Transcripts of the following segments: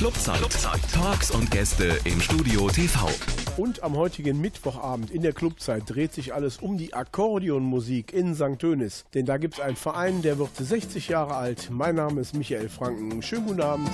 Clubzeit. Clubzeit. Talks und Gäste im Studio TV. Und am heutigen Mittwochabend in der Clubzeit dreht sich alles um die Akkordeonmusik in St. Dönis. Denn da gibt es einen Verein, der wird 60 Jahre alt. Mein Name ist Michael Franken. Schönen guten Abend.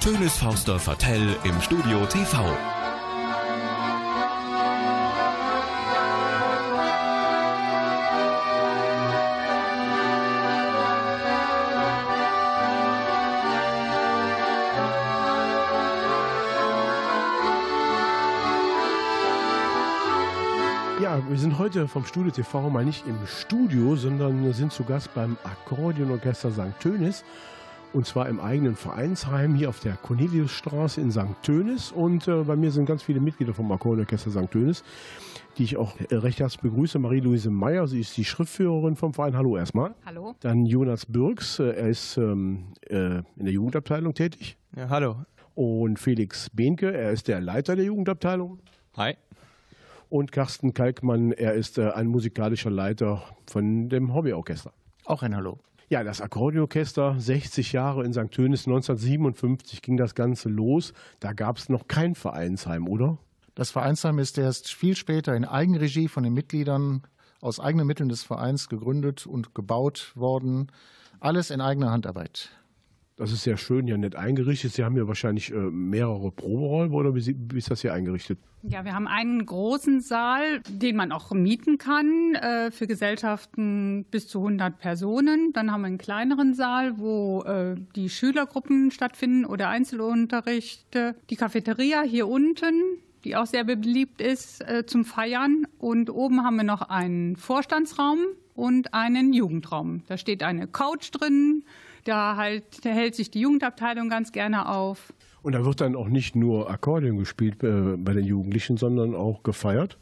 Tönes Fauster Vertell im Studio TV. Ja, wir sind heute vom Studio TV mal nicht im Studio, sondern sind zu Gast beim Akkordeonorchester St. Tönis und zwar im eigenen Vereinsheim hier auf der Corneliusstraße in St. Tönis. Und äh, bei mir sind ganz viele Mitglieder vom Akkordeonorchester St. Tönis, die ich auch äh, recht herzlich begrüße. Marie-Louise Meyer, sie ist die Schriftführerin vom Verein. Hallo erstmal. Hallo. Dann Jonas Birks, äh, er ist ähm, äh, in der Jugendabteilung tätig. Ja, hallo. Und Felix Behnke, er ist der Leiter der Jugendabteilung. Hi. Und Carsten Kalkmann, er ist äh, ein musikalischer Leiter von dem Hobbyorchester. Auch ein Hallo. Ja, das Akkordeorchester, 60 Jahre in St. Tönis, 1957 ging das Ganze los. Da gab es noch kein Vereinsheim, oder? Das Vereinsheim ist erst viel später in Eigenregie von den Mitgliedern aus eigenen Mitteln des Vereins gegründet und gebaut worden. Alles in eigener Handarbeit. Das ist sehr schön, ja nett eingerichtet. Sie haben ja wahrscheinlich äh, mehrere Proberäume oder wie, ist das hier eingerichtet? Ja, wir haben einen großen Saal, den man auch mieten kann äh, für Gesellschaften bis zu 100 Personen. Dann haben wir einen kleineren Saal, wo äh, die Schülergruppen stattfinden oder Einzelunterrichte. Die Cafeteria hier unten die auch sehr beliebt ist zum Feiern. Und oben haben wir noch einen Vorstandsraum und einen Jugendraum. Da steht eine Couch drin, da, halt, da hält sich die Jugendabteilung ganz gerne auf. Und da wird dann auch nicht nur Akkordeon gespielt äh, bei den Jugendlichen, sondern auch gefeiert?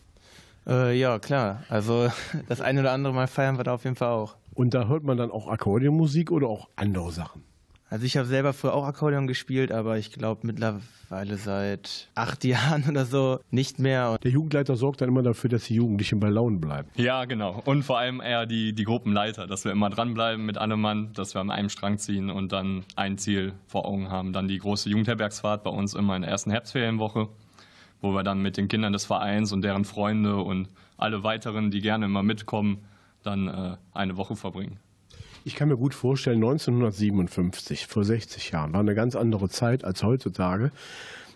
Äh, ja, klar. Also das eine oder andere Mal feiern wir da auf jeden Fall auch. Und da hört man dann auch Akkordeonmusik oder auch andere Sachen? Also ich habe selber früher auch Akkordeon gespielt, aber ich glaube mittlerweile seit acht Jahren oder so nicht mehr. Der Jugendleiter sorgt dann immer dafür, dass die Jugendlichen bei Laune bleiben. Ja, genau. Und vor allem eher die, die Gruppenleiter, dass wir immer dranbleiben mit allem Mann, dass wir an einem Strang ziehen und dann ein Ziel vor Augen haben. Dann die große Jugendherbergsfahrt bei uns immer in der ersten Herbstferienwoche, wo wir dann mit den Kindern des Vereins und deren Freunde und alle weiteren, die gerne immer mitkommen, dann äh, eine Woche verbringen. Ich kann mir gut vorstellen, 1957, vor 60 Jahren, war eine ganz andere Zeit als heutzutage.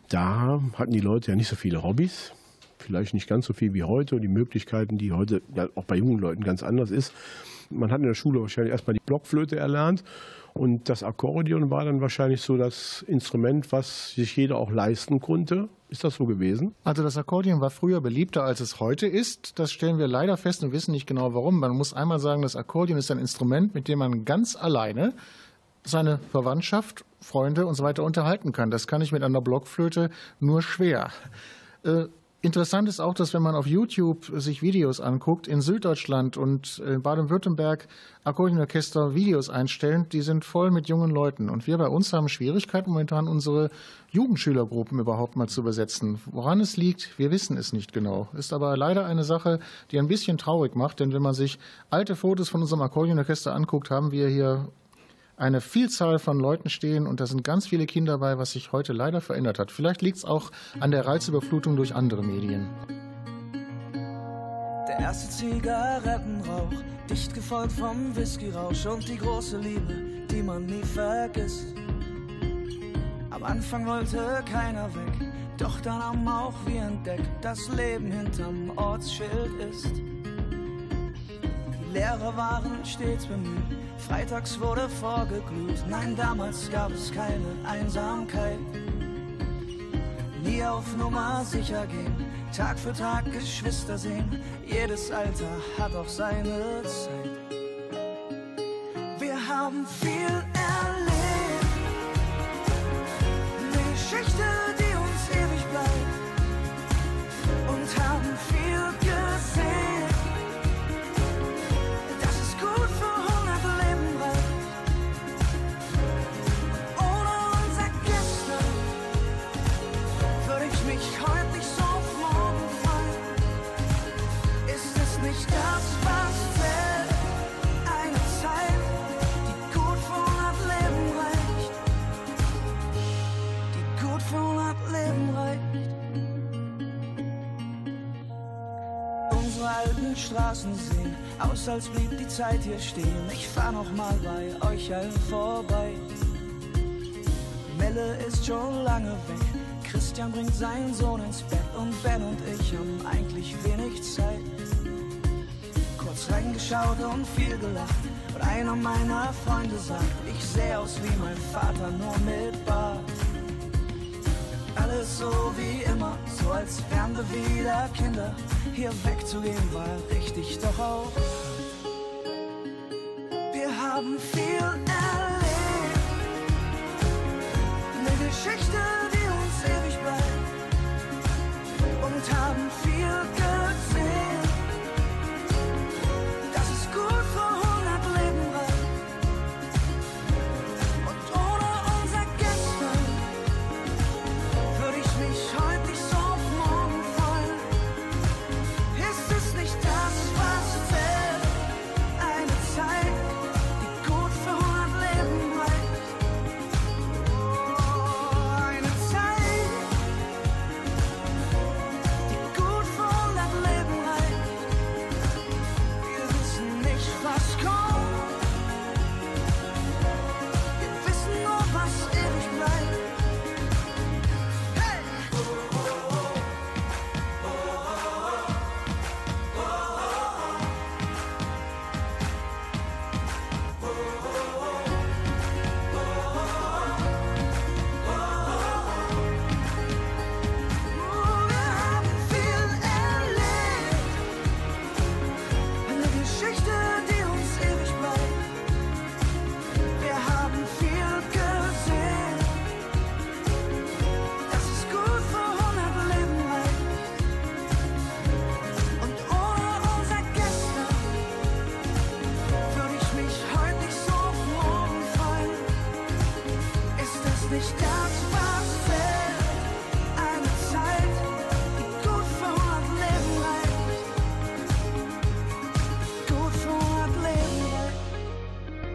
Da hatten die Leute ja nicht so viele Hobbys, vielleicht nicht ganz so viel wie heute und die Möglichkeiten, die heute ja auch bei jungen Leuten ganz anders ist. Man hat in der Schule wahrscheinlich erstmal die Blockflöte erlernt und das Akkordeon war dann wahrscheinlich so das Instrument, was sich jeder auch leisten konnte. Ist das so gewesen? Also das Akkordeon war früher beliebter, als es heute ist. Das stellen wir leider fest und wissen nicht genau warum. Man muss einmal sagen, das Akkordeon ist ein Instrument, mit dem man ganz alleine seine Verwandtschaft, Freunde und so weiter unterhalten kann. Das kann ich mit einer Blockflöte nur schwer. Interessant ist auch, dass wenn man auf YouTube sich Videos anguckt, in Süddeutschland und Baden-Württemberg Akkordeonorchester Videos einstellen, die sind voll mit jungen Leuten. Und wir bei uns haben Schwierigkeiten momentan, unsere Jugendschülergruppen überhaupt mal zu besetzen. Woran es liegt, wir wissen es nicht genau. Ist aber leider eine Sache, die ein bisschen traurig macht, denn wenn man sich alte Fotos von unserem Akkordeonorchester anguckt, haben wir hier eine Vielzahl von Leuten stehen und da sind ganz viele Kinder dabei, was sich heute leider verändert hat. Vielleicht liegt es auch an der Reizüberflutung durch andere Medien. Der erste Zigarettenrauch, dicht gefolgt vom Whiskyrausch und die große Liebe, die man nie vergisst. Am Anfang wollte keiner weg, doch dann haben auch wir entdeckt, dass Leben hinterm Ortsschild ist. Lehrer waren stets bemüht, freitags wurde vorgeglüht. Nein, damals gab es keine Einsamkeit. Nie auf Nummer sicher gehen, Tag für Tag Geschwister sehen. Jedes Alter hat auch seine Zeit. Wir haben viel erlebt, alten Straßen sehen aus, als blieb die Zeit hier stehen. Ich fahr noch mal bei euch allen vorbei. Melle ist schon lange weg. Christian bringt seinen Sohn ins Bett und Ben und ich haben eigentlich wenig Zeit. Kurz reingeschaut und viel gelacht. Und einer meiner Freunde sagt, ich sehe aus wie mein Vater, nur mit Bart. Alles so wie immer, so als wären wir wieder Kinder. Hier wegzugehen war richtig, doch auch. Wir haben viel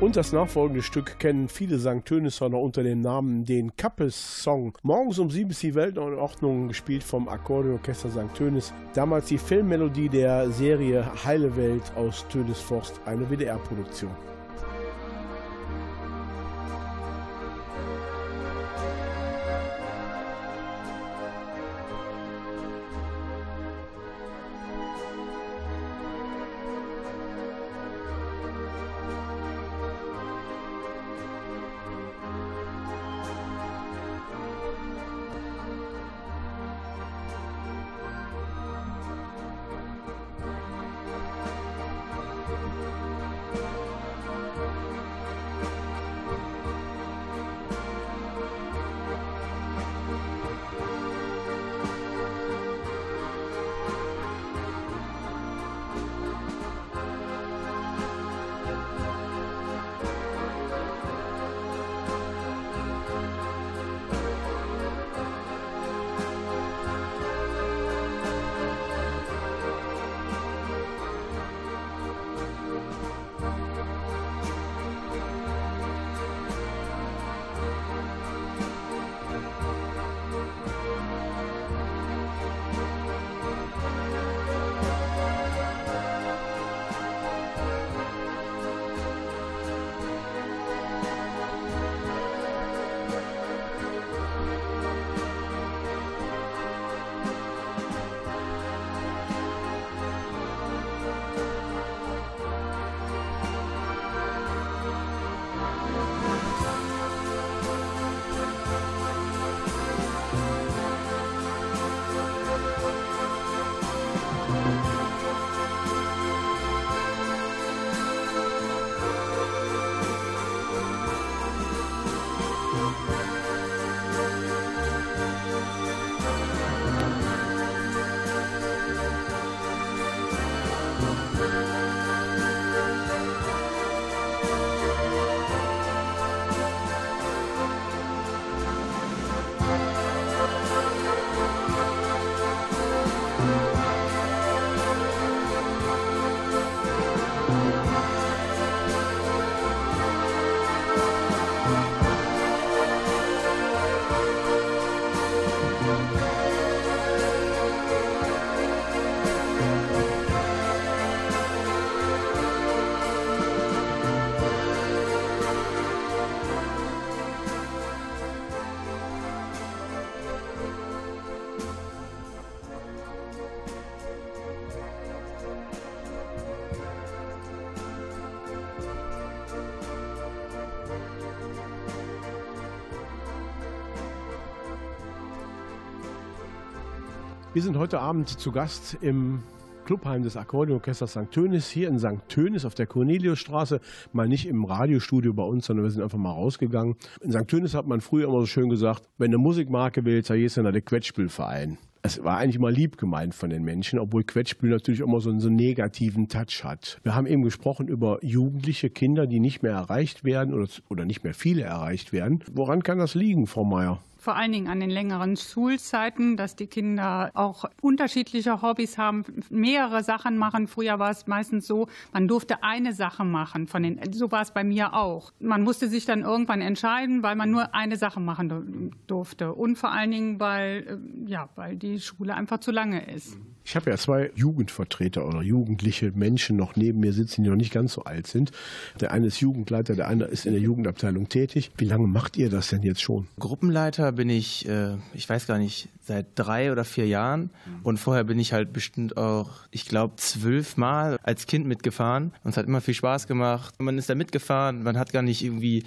Und das nachfolgende Stück kennen viele St. Tönisser noch unter dem Namen den Kappes-Song. Morgens um sieben ist die Welt in Ordnung, gespielt vom Akkordeonorchester St. Tönis. Damals die Filmmelodie der Serie Heile Welt aus Tönisforst, eine WDR-Produktion. Wir sind heute Abend zu Gast im Clubheim des Akkordeonorchesters St. Tönis hier in St. Tönis auf der Corneliusstraße. Mal nicht im Radiostudio bei uns, sondern wir sind einfach mal rausgegangen. In St. Tönis hat man früher immer so schön gesagt, wenn du Musikmarke willst, dann gehst du in der Quetschspielverein. Es war eigentlich immer lieb gemeint von den Menschen, obwohl Quetschspiel natürlich immer so einen, so einen negativen Touch hat. Wir haben eben gesprochen über jugendliche Kinder, die nicht mehr erreicht werden oder, oder nicht mehr viele erreicht werden. Woran kann das liegen, Frau Meier? Vor allen Dingen an den längeren Schulzeiten, dass die Kinder auch unterschiedliche Hobbys haben, mehrere Sachen machen. Früher war es meistens so, man durfte eine Sache machen. Von den, so war es bei mir auch. Man musste sich dann irgendwann entscheiden, weil man nur eine Sache machen durfte. Und vor allen Dingen, weil, äh, ja, weil die Schule einfach zu lange ist. Ich habe ja zwei Jugendvertreter oder jugendliche Menschen noch neben mir sitzen, die noch nicht ganz so alt sind. Der eine ist Jugendleiter, der andere ist in der Jugendabteilung tätig. Wie lange macht ihr das denn jetzt schon? Gruppenleiter bin ich, äh, ich weiß gar nicht, seit drei oder vier Jahren. Und vorher bin ich halt bestimmt auch, ich glaube, zwölf Mal als Kind mitgefahren. Und es hat immer viel Spaß gemacht. Man ist da mitgefahren, man hat gar nicht irgendwie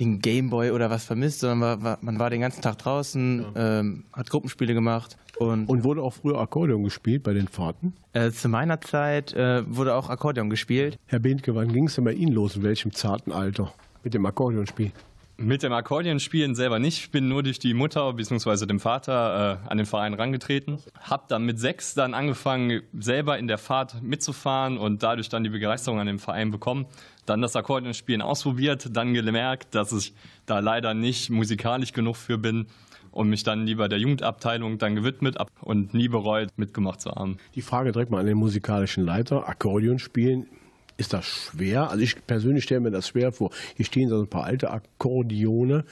den Gameboy oder was vermisst, sondern war, war, man war den ganzen Tag draußen, ja. ähm, hat Gruppenspiele gemacht. Und, und, wurde auch früher Akkordeon gespielt bei den Fahrten? Äh, zu meiner Zeit äh, wurde auch Akkordeon gespielt. Herr Bentke, wann ging es denn bei Ihnen los? In welchem zarten Alter mit dem Akkordeonspiel? Mit dem Akkordeonspielen selber nicht. Ich bin nur durch die Mutter bzw. dem Vater äh, an den Verein rangetreten. Hab dann mit sechs dann angefangen, selber in der Fahrt mitzufahren und dadurch dann die Begeisterung an dem Verein bekommen. Dann das Akkordeonspielen ausprobiert, dann gemerkt, dass ich da leider nicht musikalisch genug für bin und mich dann lieber der Jugendabteilung dann gewidmet und nie bereut, mitgemacht zu haben. Die Frage direkt mal an den musikalischen Leiter. Akkordeon spielen Ist das schwer? Also ich persönlich stelle mir das schwer vor. Hier stehen so ein paar alte Akkordeone.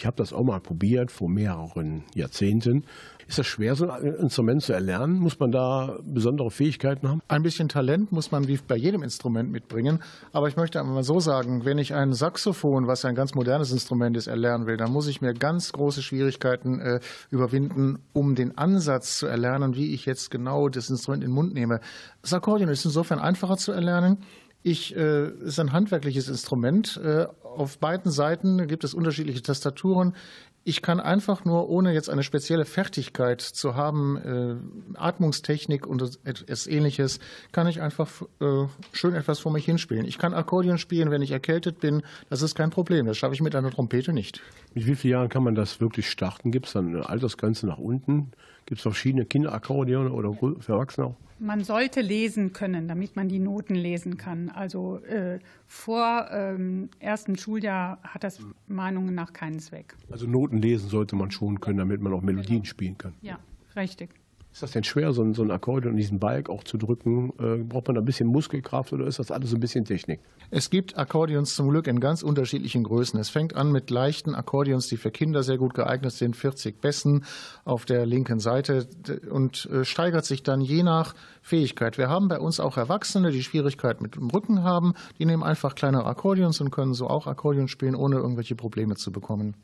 Ich habe das auch mal probiert vor mehreren Jahrzehnten. Ist das schwer, so ein Instrument zu erlernen? Muss man da besondere Fähigkeiten haben? Ein bisschen Talent muss man wie bei jedem Instrument mitbringen. Aber ich möchte einmal so sagen, wenn ich ein Saxophon, was ein ganz modernes Instrument ist, erlernen will, dann muss ich mir ganz große Schwierigkeiten äh, überwinden, um den Ansatz zu erlernen, wie ich jetzt genau das Instrument in den Mund nehme. Das Akkordeon ist insofern einfacher zu erlernen. Ich äh, ist ein handwerkliches Instrument. Äh, auf beiden Seiten gibt es unterschiedliche Tastaturen. Ich kann einfach nur, ohne jetzt eine spezielle Fertigkeit zu haben, äh, Atmungstechnik und etwas ähnliches, kann ich einfach äh, schön etwas vor mich hinspielen. Ich kann Akkordeon spielen, wenn ich erkältet bin. Das ist kein Problem. Das schaffe ich mit einer Trompete nicht. Mit wie vielen Jahren kann man das wirklich starten? Gibt es dann eine Altersgrenze nach unten? Gibt es verschiedene Kinderakkordeone oder für Erwachsene auch? Man sollte lesen können, damit man die Noten lesen kann. Also äh, vor ähm, ersten Schuljahr hat das Meinungen nach keinen Zweck. Also Noten lesen sollte man schon können, damit man auch Melodien spielen kann. Ja, richtig. Ist das denn schwer, so ein, so ein Akkordeon und diesen Balk auch zu drücken? Äh, braucht man da ein bisschen Muskelkraft oder ist das alles ein bisschen Technik? Es gibt Akkordeons zum Glück in ganz unterschiedlichen Größen. Es fängt an mit leichten Akkordeons, die für Kinder sehr gut geeignet sind, 40 Bässen auf der linken Seite und äh, steigert sich dann je nach Fähigkeit. Wir haben bei uns auch Erwachsene, die Schwierigkeiten mit dem Rücken haben. Die nehmen einfach kleinere Akkordeons und können so auch Akkordeon spielen, ohne irgendwelche Probleme zu bekommen.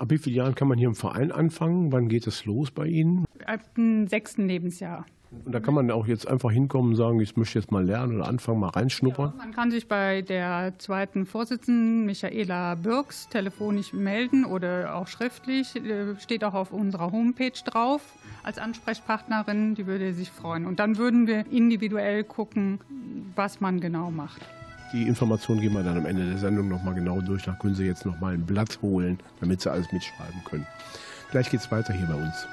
Ab wie vielen Jahren kann man hier im Verein anfangen? Wann geht es los bei Ihnen? Ab dem sechsten Lebensjahr. Und da kann man auch jetzt einfach hinkommen und sagen, ich möchte jetzt mal lernen oder anfangen, mal reinschnuppern. Ja, man kann sich bei der zweiten Vorsitzenden Michaela Birks telefonisch melden oder auch schriftlich. Äh, steht auch auf unserer Homepage drauf als Ansprechpartnerin. Die würde sich freuen. Und dann würden wir individuell gucken, was man genau macht. Die Informationen gehen wir dann am Ende der Sendung nochmal genau durch. Da können Sie jetzt nochmal ein Blatt holen, damit Sie alles mitschreiben können. Gleich geht es weiter hier bei uns.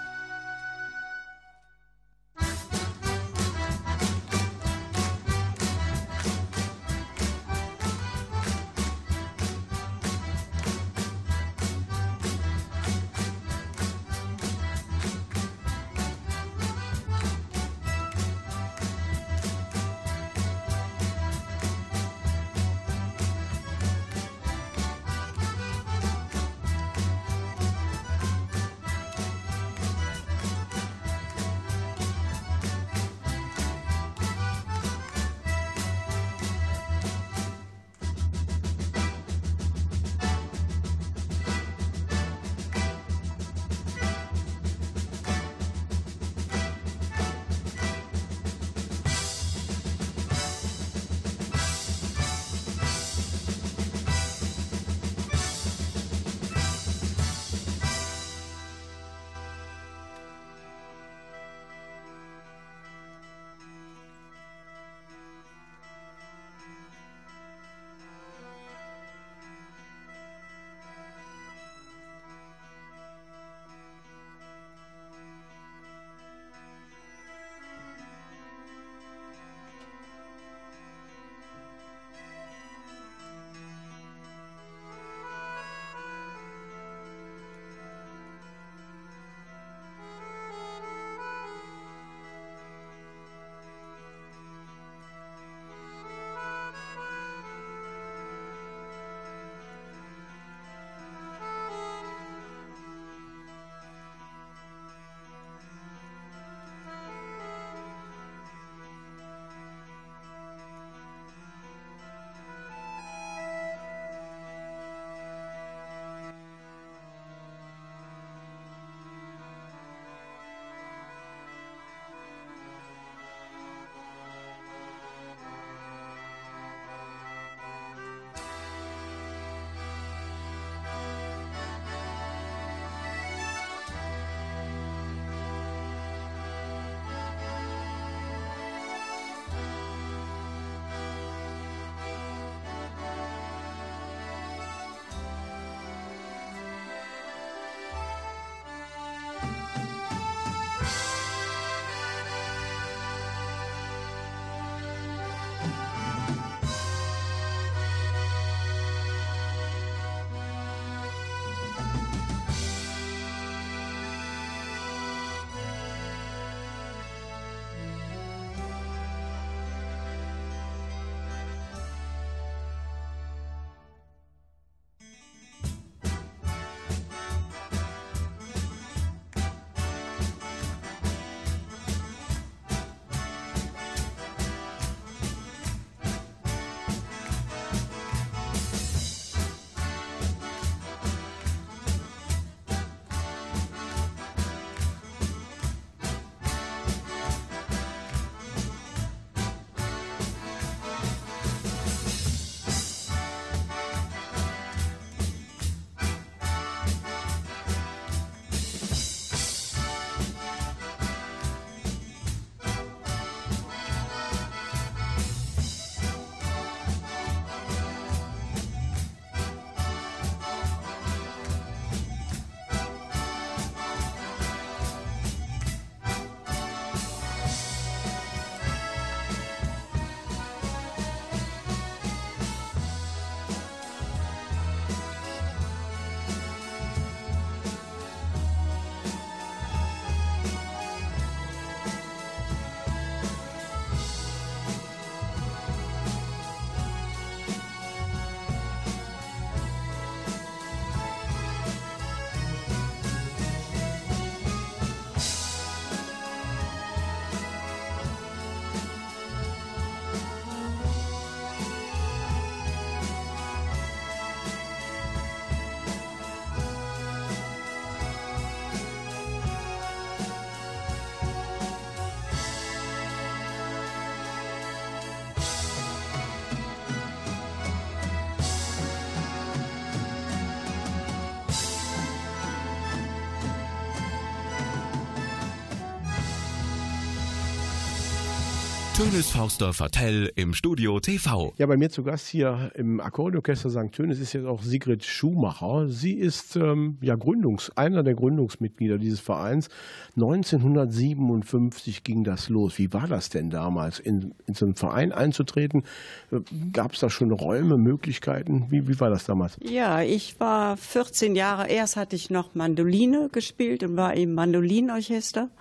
Tönes Forster Vertell im Studio TV. Ja, bei mir zu Gast hier im Akkordeorchester St. Tönes ist jetzt auch Sigrid Schumacher. Sie ist ähm, ja Gründungs, einer der Gründungsmitglieder dieses Vereins. 1957 ging das los. Wie war das denn damals, in, in so einen Verein einzutreten? Äh, Gab es da schon Räume, Möglichkeiten? Wie, wie war das damals? Ja, ich war 14 Jahre. Erst hatte ich noch Mandoline gespielt und war im Mandolinorchester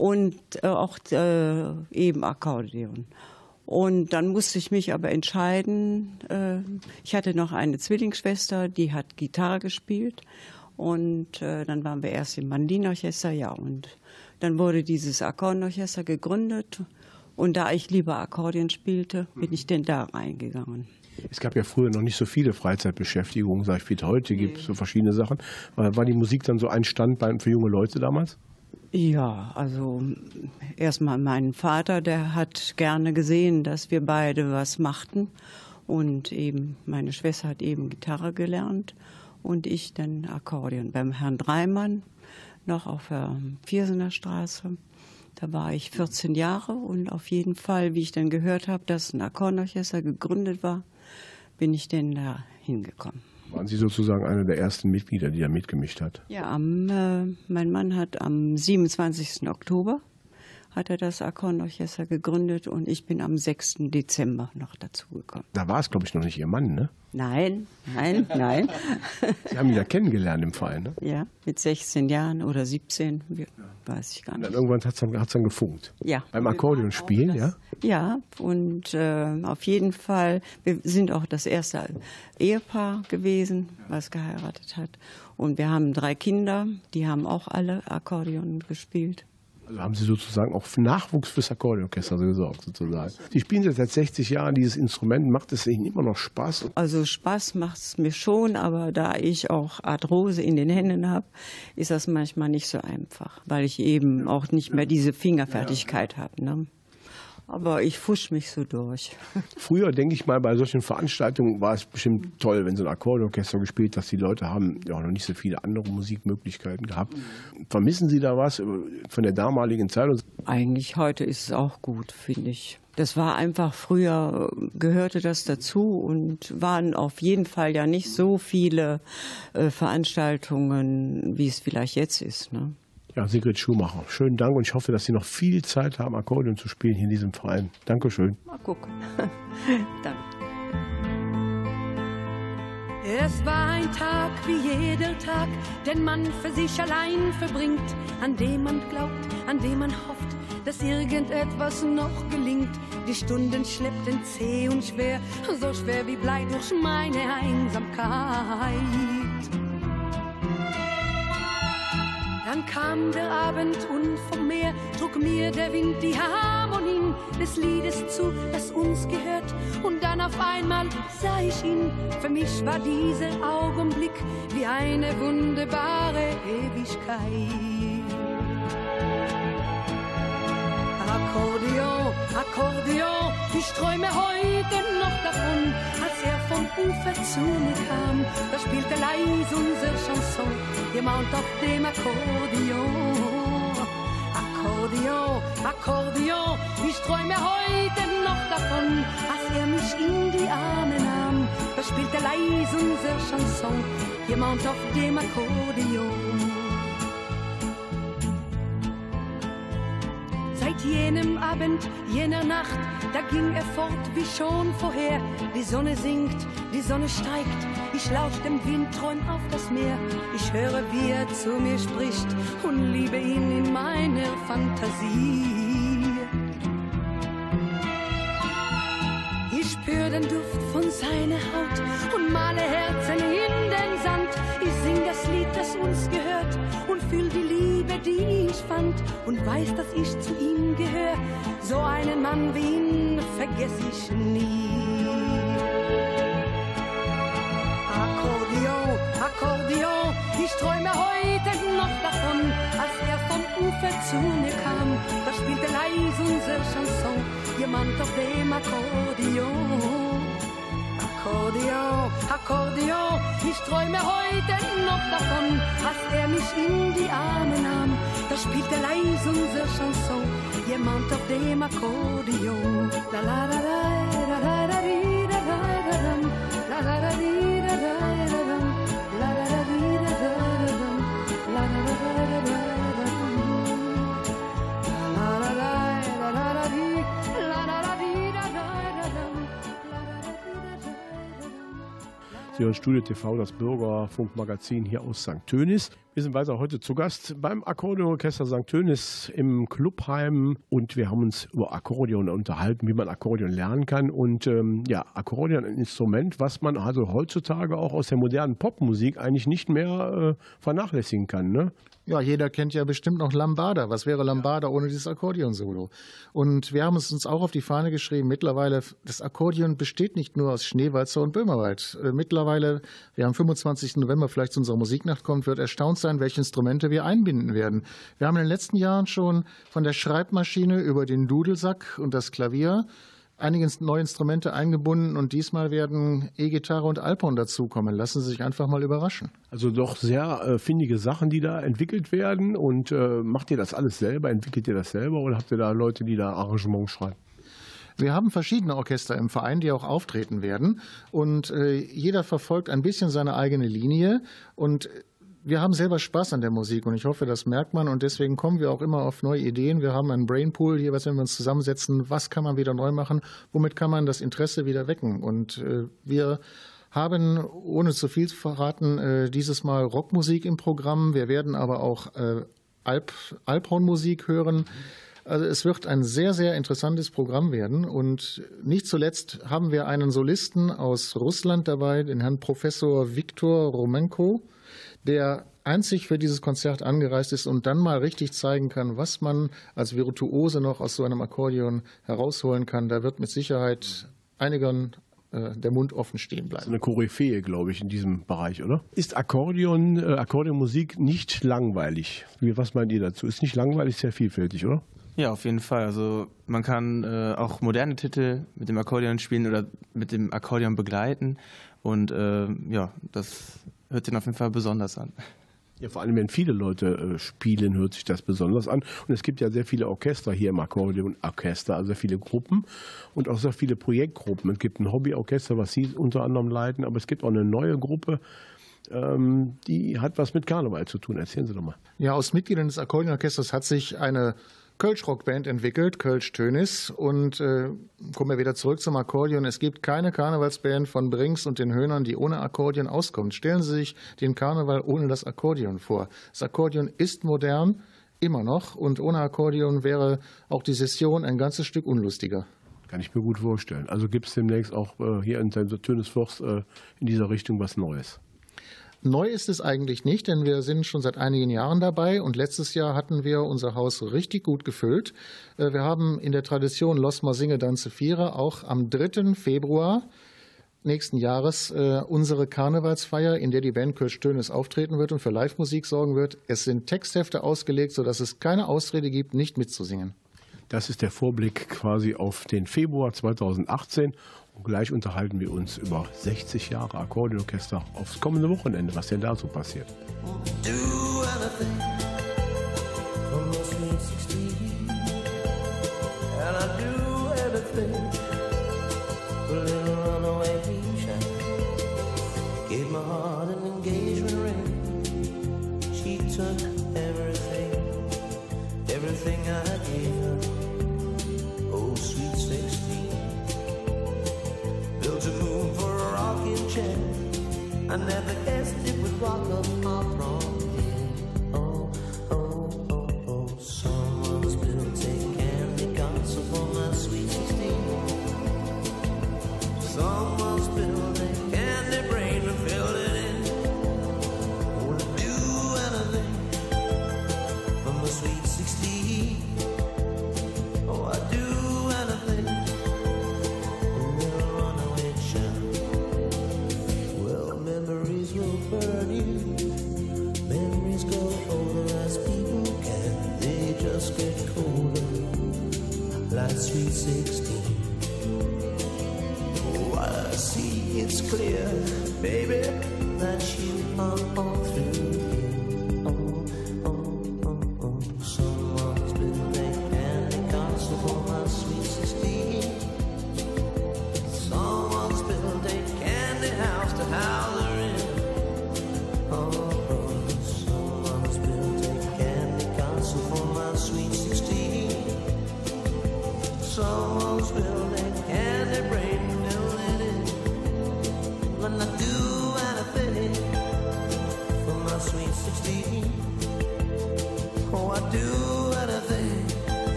und äh, auch äh, eben Akkordeon. Und dann musste ich mich aber entscheiden. Äh, ich hatte noch eine Zwillingsschwester, die hat Gitarre gespielt. Und äh, dann waren wir erst im Mandolinorchester, ja. Und dann wurde dieses Akkordeonorchester gegründet. Und da ich lieber Akkordeon spielte, bin ich denn da reingegangen. Es gab ja früher noch nicht so viele Freizeitbeschäftigungen, sag ich, wie heute gibt es so verschiedene Sachen. War, war die Musik dann so ein Standbein für junge Leute damals? Ja, also erstmal mein Vater, der hat gerne gesehen, dass wir beide was machten. Und eben meine Schwester hat eben Gitarre gelernt und ich dann Akkordeon. Beim Herrn Dreimann noch auf der Viersener Straße. Da war ich 14 Jahre und auf jeden Fall, wie ich dann gehört habe, dass ein Akkordeonorchester gegründet war, bin ich denn da hingekommen. Waren Sie sozusagen einer der ersten Mitglieder, die da mitgemischt hat? Ja, am, äh, mein Mann hat am 27. Oktober hat er das Akkordeonorchester gegründet und ich bin am 6. Dezember noch dazugekommen. Da war es, glaube ich, noch nicht Ihr Mann, ne? Nein, nein, nein. Sie haben ihn ja kennengelernt im Verein, ne? Ja, mit 16 Jahren oder 17, weiß ich gar Und nicht. dann irgendwann hat es dann, hat's dann gefunkt. Ja. Beim Akkordeonspielen, ja? Ja, und äh, auf jeden Fall, wir sind auch das erste Ehepaar gewesen, was geheiratet hat. Und wir haben drei Kinder, die haben auch alle Akkordeon gespielt. Also haben Sie sozusagen auch Nachwuchs fürs Akkordeonorchester gesorgt, sozusagen. Sie spielen jetzt seit 60 Jahren dieses Instrument. Macht es Ihnen immer noch Spaß? Also Spaß macht es mir schon, aber da ich auch Arthrose in den Händen habe, ist das manchmal nicht so einfach, weil ich eben auch nicht mehr diese Fingerfertigkeit habe. Ne? Aber ich fusch mich so durch. Früher, denke ich mal, bei solchen Veranstaltungen war es bestimmt toll, wenn so ein Akkordeonorchester gespielt hat. Die Leute haben ja auch noch nicht so viele andere Musikmöglichkeiten gehabt. Vermissen Sie da was von der damaligen Zeit? Eigentlich heute ist es auch gut, finde ich. Das war einfach früher, gehörte das dazu und waren auf jeden Fall ja nicht so viele äh, Veranstaltungen, wie es vielleicht jetzt ist. Ne? Ja, Sigrid Schumacher, schönen Dank und ich hoffe, dass Sie noch viel Zeit haben, Akkordeon zu spielen hier in diesem Verein. Dankeschön. Mal gucken. Danke. Es war ein Tag wie jeder Tag, den man für sich allein verbringt, an dem man glaubt, an dem man hofft, dass irgendetwas noch gelingt. Die Stunden schleppten zäh und schwer, so schwer wie Blei durch meine Einsamkeit. Dann kam der Abend und vom Meer trug mir der Wind die Harmonien des Liedes zu, das uns gehört. Und dann auf einmal sah ich ihn. Für mich war dieser Augenblick wie eine wunderbare Ewigkeit. Akkordeon, Akkordeon, ich träume heute noch davon, als er vom Ufer zu mir kam. Da spielte leise unser Chanson, jemand auf dem Akkordeon. Akkordeon, Akkordeon, ich träume heute noch davon, als er mich in die Arme nahm. Da spielte leise unser Chanson, jemand auf dem Akkordeon. Seit jenem Abend, jener Nacht, da ging er fort wie schon vorher. Die Sonne sinkt, die Sonne steigt, ich lausch dem Wind, träum auf das Meer. Ich höre, wie er zu mir spricht und liebe ihn in meiner Fantasie. Ich spür den Duft von seiner Haut und male Herzen in den Sand. Ich sing das Lied, das uns gehört und fühl die die ich fand und weiß, dass ich zu ihm gehör. So einen Mann wie ihn vergess ich nie. Akkordeon, Akkordeon, ich träume heute noch davon, als er vom Ufer zu mir kam. Da spielte leise unser Chanson, jemand auf dem Akkordeon. Akkordeon, Akkordeon. Ich träume heute noch davon, als er mich in die Arme nahm. Da spielte leise unser Chanson, jemand auf dem Akkordeon. La la, la la hören Studio TV, das Bürgerfunkmagazin hier aus St. Tönis. Wir sind weiter heute zu Gast beim Akkordeonorchester St. Tönis im Clubheim und wir haben uns über Akkordeon unterhalten, wie man Akkordeon lernen kann. Und ähm, ja, Akkordeon ein Instrument, was man also heutzutage auch aus der modernen Popmusik eigentlich nicht mehr äh, vernachlässigen kann. Ne? Ja, jeder kennt ja bestimmt noch Lambada. Was wäre Lambada ohne dieses Akkordeon-Solo? Und wir haben es uns auch auf die Fahne geschrieben. Mittlerweile, das Akkordeon besteht nicht nur aus Schneewalzer und Böhmerwald. Äh, Mittlerweile, wir haben 25. November vielleicht zu unserer Musiknacht kommt, wird erstaunt sein, welche Instrumente wir einbinden werden. Wir haben in den letzten Jahren schon von der Schreibmaschine über den Dudelsack und das Klavier einige neue Instrumente eingebunden und diesmal werden E-Gitarre und Alphorn dazukommen. Lassen Sie sich einfach mal überraschen. Also doch sehr äh, findige Sachen, die da entwickelt werden. Und äh, macht ihr das alles selber? Entwickelt ihr das selber oder habt ihr da Leute, die da Arrangements schreiben? Wir haben verschiedene Orchester im Verein, die auch auftreten werden. Und äh, jeder verfolgt ein bisschen seine eigene Linie. Und wir haben selber Spaß an der Musik und ich hoffe, das merkt man und deswegen kommen wir auch immer auf neue Ideen. Wir haben einen Brainpool hier, wenn wir uns zusammensetzen, was kann man wieder neu machen, womit kann man das Interesse wieder wecken und äh, wir haben, ohne zu viel zu verraten, äh, dieses Mal Rockmusik im Programm. Wir werden aber auch äh, Alp, Alphornmusik hören. Also es wird ein sehr, sehr interessantes Programm werden. Und nicht zuletzt haben wir einen Solisten aus Russland dabei, den Herrn Professor Viktor Romenko der einzig für dieses Konzert angereist ist und dann mal richtig zeigen kann, was man als Virtuose noch aus so einem Akkordeon herausholen kann. Da wird mit Sicherheit einigen äh, der Mund offen stehen bleiben. So eine Koryphäe, glaube ich, in diesem Bereich, oder? Ist Akkordeon, äh, Akkordeonmusik nicht langweilig? Wie, was meint ihr dazu? Ist nicht langweilig, sehr vielfältig, oder? Ja, auf jeden Fall. Also man kann äh, auch moderne Titel mit dem Akkordeon spielen oder mit dem Akkordeon begleiten. Und äh, ja, das hört sich auf jeden Fall besonders an. Ja, vor allem, wenn viele Leute äh, spielen, hört sich das besonders an. Und es gibt ja sehr viele Orchester hier im Akkordeon-Orchester, also sehr viele Gruppen und auch sehr viele Projektgruppen. Es gibt ein Hobbyorchester, was Sie unter anderem leiten, aber es gibt auch eine neue Gruppe, ähm, die hat was mit Karneval zu tun. Erzählen Sie doch mal. Ja, aus Mitgliedern des Akkordeonorchesters hat sich eine Kölsch-Rockband entwickelt, Kölsch-Tönis. Und äh, kommen wir wieder zurück zum Akkordeon. Es gibt keine Karnevalsband von Brinks und den Höhnern, die ohne Akkordeon auskommt. Stellen Sie sich den Karneval ohne das Akkordeon vor. Das Akkordeon ist modern, immer noch. Und ohne Akkordeon wäre auch die Session ein ganzes Stück unlustiger. Kann ich mir gut vorstellen. Also gibt es demnächst auch äh, hier in Tönisforst äh, in dieser Richtung was Neues. Neu ist es eigentlich nicht, denn wir sind schon seit einigen Jahren dabei und letztes Jahr hatten wir unser Haus richtig gut gefüllt. Äh, wir haben in der Tradition Los Singe Danze Vierer auch am 3. Februar nächsten Jahres äh, unsere Karnevalsfeier, in der die Band Kölsch Tönes auftreten wird und für Live-Musik sorgen wird. Es sind Texthefte ausgelegt, sodass es keine Ausrede gibt, nicht mitzusingen. Das ist der Vorblick quasi auf den Februar 2018 und gleich unterhalten wir uns über 60 Jahre Akkordeonorchester aufs kommende Wochenende, was denn da so passiert. Everything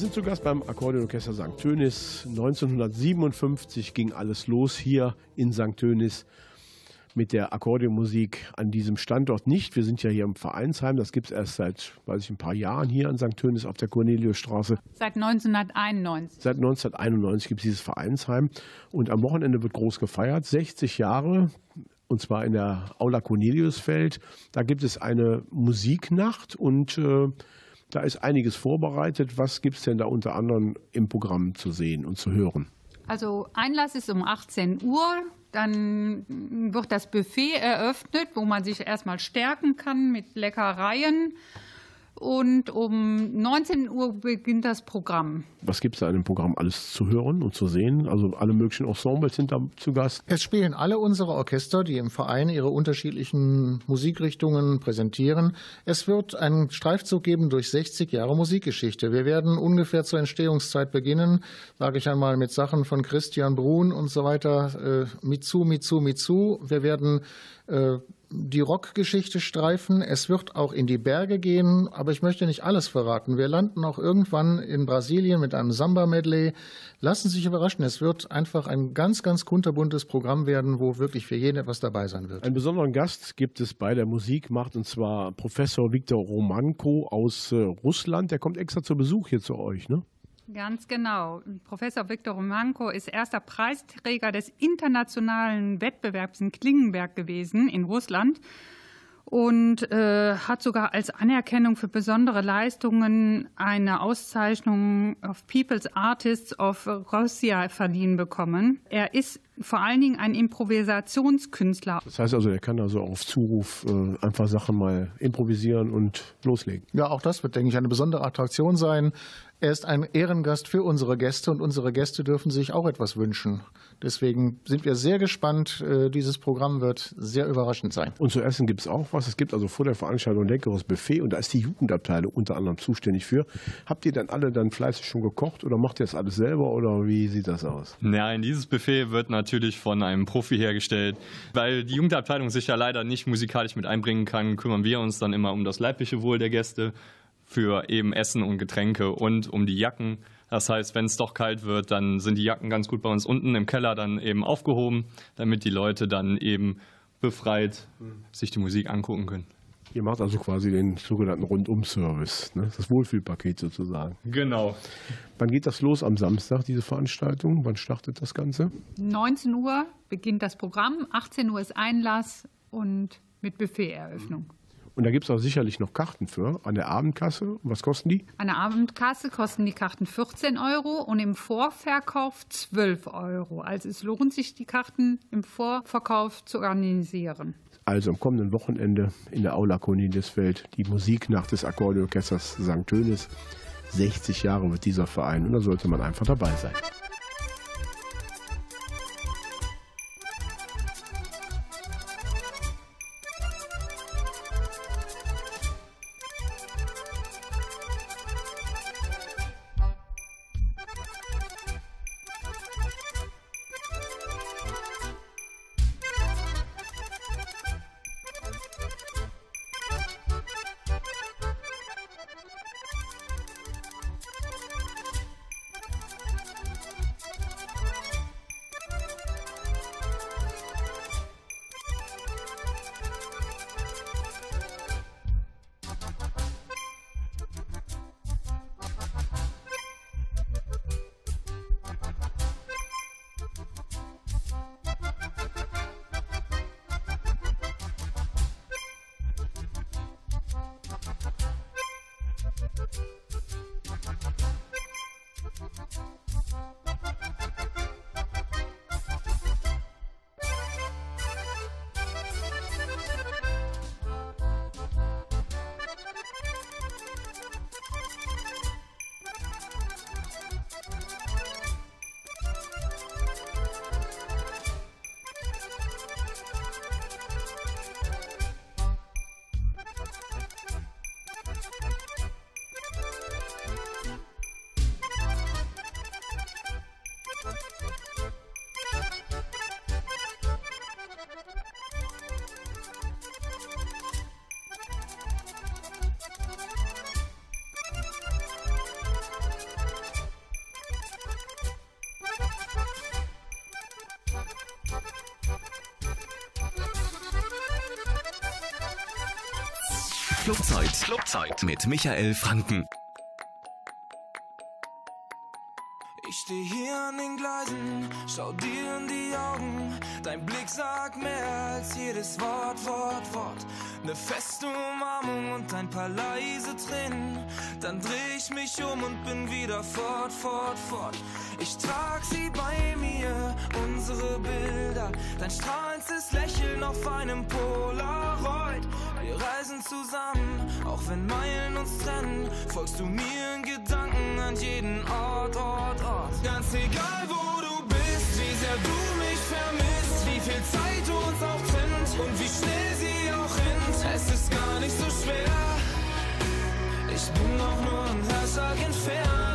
sind zu Gast beim Akkordeonorchester St. Tönis. 1957 ging alles los hier in St. Tönis mit der Akkordeonmusik an diesem Standort nicht. Wir sind ja hier im Vereinsheim. Das gibt es erst seit, weiß ich, ein paar Jahren hier an St. Tönis auf der Corneliusstraße. Seit 1991. Seit 1991 gibt es dieses Vereinsheim und am Wochenende wird groß gefeiert. 60 Jahre und zwar in der Aula Corneliusfeld. Da gibt es eine Musiknacht und äh, da ist einiges vorbereitet. Was gibt es denn da unter anderem im Programm zu sehen und zu hören? Also Einlass ist um 18 Uhr. Dann wird das Buffet eröffnet, wo man sich erstmal stärken kann mit Leckereien. Und um 19 Uhr beginnt das Programm. Was gibt es da in dem Programm alles zu hören und zu sehen? Also alle möglichen Ensembles sind da zu Gast. Es spielen alle unsere Orchester, die im Verein ihre unterschiedlichen Musikrichtungen präsentieren. Es wird einen Streifzug geben durch 60 Jahre Musikgeschichte. Wir werden ungefähr zur Entstehungszeit beginnen, sage ich einmal, mit Sachen von Christian Brun und so weiter. Äh, Mitsu, Mitsu, Mitsu. Wir werden die Rockgeschichte streifen. Es wird auch in die Berge gehen, aber ich möchte nicht alles verraten. Wir landen auch irgendwann in Brasilien mit einem Samba-Medley. Lassen Sie sich überraschen. Es wird einfach ein ganz, ganz kunterbuntes Programm werden, wo wirklich für jeden etwas dabei sein wird. Einen besonderen Gast gibt es bei der Musikmacht und zwar Professor Viktor Romanko aus äh, Russland. Der kommt extra zu Besuch hier zu euch, ne? Ganz genau. Professor Viktor Romanko ist erster Preisträger des internationalen Wettbewerbs in Klingenberg gewesen in Russland und äh, hat sogar als Anerkennung für besondere Leistungen eine Auszeichnung of People's Artists of Russia verliehen bekommen. Er ist vor allen Dingen ein Improvisationskünstler. Das heißt also, er kann also auf Zuruf äh, einfach Sachen mal improvisieren und loslegen. Ja, auch das wird, denke ich, eine besondere Attraktion sein. Er ist ein Ehrengast für unsere Gäste und unsere Gäste dürfen sich auch etwas wünschen. Deswegen sind wir sehr gespannt. Äh, Dieses Programm wird sehr überraschend sein. Und zu essen gibt es auch was. Es gibt also vor der Veranstaltung ein leckeres Buffet und da ist die Jugendabteilung unter anderem zuständig für. Habt ihr dann alle dann fleißig schon gekocht oder macht ihr das alles selber oder wie sieht das aus? Nein, dieses Buffet wird natürlich von einem Profi hergestellt. Weil die Jugendabteilung sich ja leider nicht musikalisch mit einbringen kann, kümmern wir uns dann immer um das leibliche Wohl der Gäste für eben Essen und Getränke und um die Jacken. Das heißt, wenn es doch kalt wird, dann sind die Jacken ganz gut bei uns unten im Keller dann eben aufgehoben, damit die Leute dann eben befreit sich die Musik angucken können. Ihr macht also quasi den sogenannten Rundum-Service, ne? das Wohlfühlpaket sozusagen. Genau. Wann geht das los am Samstag, diese Veranstaltung? Wann startet das Ganze? 19 Uhr beginnt das Programm, 18 Uhr ist Einlass und mit Buffet-Eröffnung. Und da gibt es auch sicherlich noch Karten für an der Abendkasse. Was kosten die? An der Abendkasse kosten die Karten 14 Euro und im Vorverkauf 12 Euro. Also es lohnt sich, die Karten im Vorverkauf zu organisieren. Also am kommenden Wochenende in der Aula Corneliusfeld die Musiknacht des Akkordeorchesters St. Tönis. 60 Jahre wird dieser Verein und da sollte man einfach dabei sein. Clubzeit. Clubzeit mit Michael Franken. Ich steh hier an den Gleisen, schau dir in die Augen. Dein Blick sagt mehr als jedes Wort, Wort, Wort. Ne feste Umarmung und ein paar leise Tränen. Dann dreh ich mich um und bin wieder fort, fort, fort. Ich trag sie bei mir, unsere Bilder. Dein strahlendes Lächeln auf einem Polaroid. Wir reisen zusammen, wenn Meilen uns trennen. Folgst du mir in Gedanken an jeden Ort, Ort, Ort. Ganz egal, wo du bist, wie sehr du mich vermisst, wie viel Zeit uns auch trennt und wie schnell sie auch rinnt. Es ist gar nicht so schwer. Ich bin doch nur ein Herzschlag entfernt.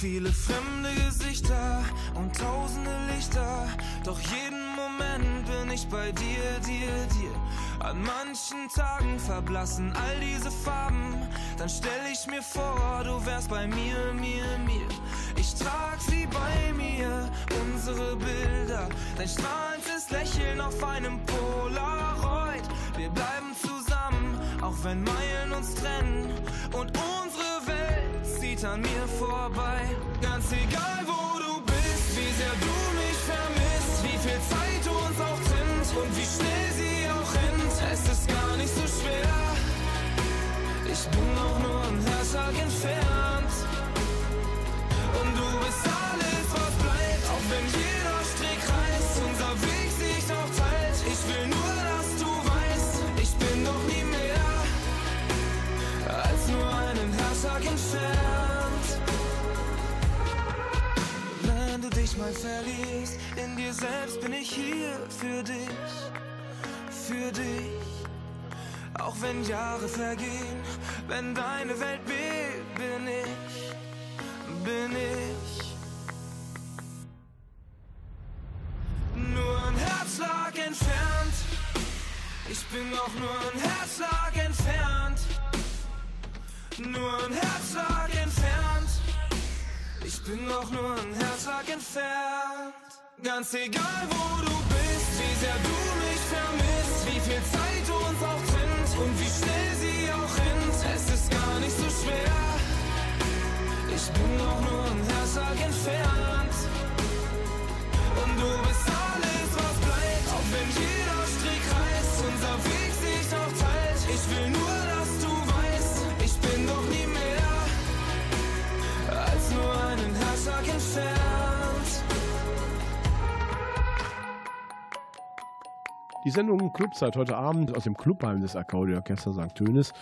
Viele fremde Gesichter und tausende Lichter, doch jeden Moment bin ich bei dir, dir, dir. An manchen Tagen verblassen all diese Farben, dann stell ich mir vor, du wärst bei mir, mir, mir. Ich trag sie bei mir, unsere Bilder, dein strahlendes Lächeln auf einem Polaroid. Wir bleiben zusammen, auch wenn Meilen uns trennen und unsere geht an mir vorbei. Ganz egal, wo du bist, wie sehr du mich vermisst, wie viel Zeit uns auch trennt und wie schnell sie auch rennt. Es ist gar nicht so schwer. Ich bin auch nur ein Herzschlag entfernt. Und du bist alles, was bleibt, auch wenn jeder dich mal verlierst, in dir selbst bin ich hier für dich, für dich. Auch wenn Jahre vergehen, wenn deine Welt bebt, bin ich, bin ich. Nur ein Herzschlag entfernt. Ich bin auch nur ein Herzschlag entfernt. Nur ein Herzschlag entfernt. Ich bin auch nur ein Herzschlag entfernt. Ganz egal wo du bist, wie sehr du mich vermisst, wie viel Zeit uns auch trennt und wie schnell sie auch rennt. Es ist gar nicht so schwer. Ich bin auch nur ein Herzschlag entfernt. Die Sendung Clubzeit heute Abend aus dem Clubheim des Akkordeonorchesters St. Tönis.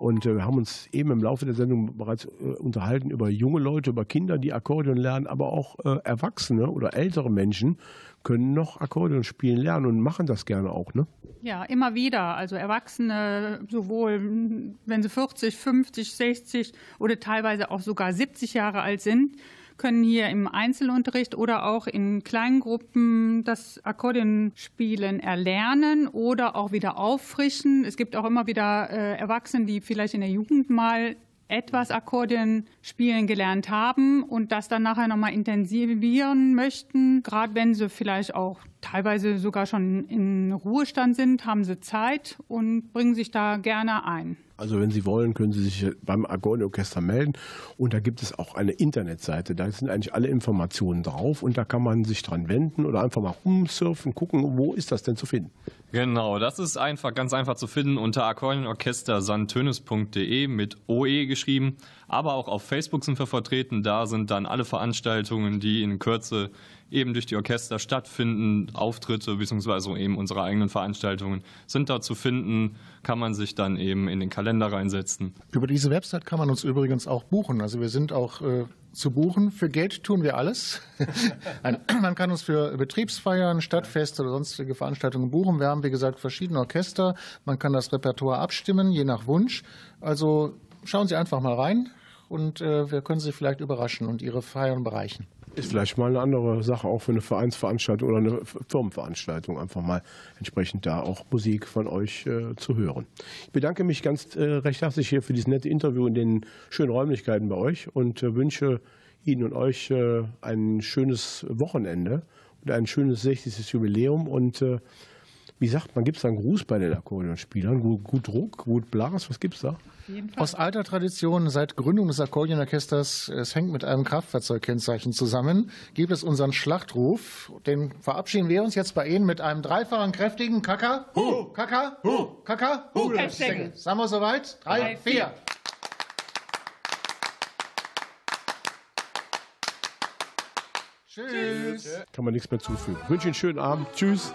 Und äh, wir haben uns eben im Laufe der Sendung bereits äh, unterhalten über junge Leute, über Kinder, die Akkordeon lernen, aber auch äh, Erwachsene oder ältere Menschen können noch Akkordeon spielen lernen und machen das gerne auch, ne? Ja, immer wieder. Also Erwachsene, sowohl wenn sie 40, 50, 60 oder teilweise auch sogar 70 Jahre alt sind, können hier im Einzelunterricht oder auch in kleinen Gruppen das Akkordeonspielen erlernen oder auch wieder auffrischen. Es gibt auch immer wieder äh, Erwachsene, die vielleicht in der Jugend mal etwas Akkordeon spielen gelernt haben und das dann nachher nochmal intensivieren möchten. Gerade wenn sie vielleicht auch teilweise sogar schon in Ruhestand sind, haben sie Zeit und bringen sich da gerne ein. Also wenn Sie wollen, können Sie sich beim Akkordeonorchester melden. Und da gibt es auch eine Internetseite. Da sind eigentlich alle Informationen drauf und da kann man sich dran wenden oder einfach mal rumsurfen, gucken, wo ist das denn zu finden. Genau, das ist einfach ganz einfach zu finden unter akkordeonorchestersandtönes.de mit OE geschrieben. Aber auch auf Facebook sind wir vertreten. Da sind dann alle Veranstaltungen, die in Kürze eben durch die Orchester stattfinden, Auftritte bzw. eben unsere eigenen Veranstaltungen sind da zu finden, kann man sich dann eben in den Kalender reinsetzen. Über diese Website kann man uns übrigens auch buchen. Also wir sind auch äh, zu buchen. Für Geld tun wir alles. man kann uns für Betriebsfeiern, Stadtfeste oder sonstige Veranstaltungen buchen. Wir haben, wie gesagt, verschiedene Orchester. Man kann das Repertoire abstimmen, je nach Wunsch. Also schauen Sie einfach mal rein und äh, wir können Sie vielleicht überraschen und Ihre Feiern bereichen. Ist vielleicht mal eine andere Sache, auch für eine Vereinsveranstaltung oder eine Firmenveranstaltung, einfach mal entsprechend da auch Musik von euch äh, zu hören. Ich bedanke mich ganz äh, recht herzlich hier für dieses nette Interview in den schönen Räumlichkeiten bei euch und äh, wünsche Ihnen und euch äh, ein schönes Wochenende und ein schönes 60. Jubiläum und äh, wie sagt man, gibt es da einen Gruß bei den Akkordeonspielern? Gut, gut Druck, gut Blas, was gibt's da? Aus alter Tradition, seit Gründung des Akkordeonorchesters, es hängt mit einem Kraftfahrzeugkennzeichen zusammen, gibt es unseren Schlachtruf. Den verabschieden wir uns jetzt bei Ihnen mit einem dreifachen kräftigen Kaka, Hu, Kaka, Hu, Kaka, Hu. Sagen wir soweit? Drei, Drei, vier. vier. Tschüss. Kann man nichts mehr zufügen. Ich wünsche Ihnen einen schönen Abend. Tschüss.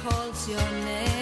Calls your name?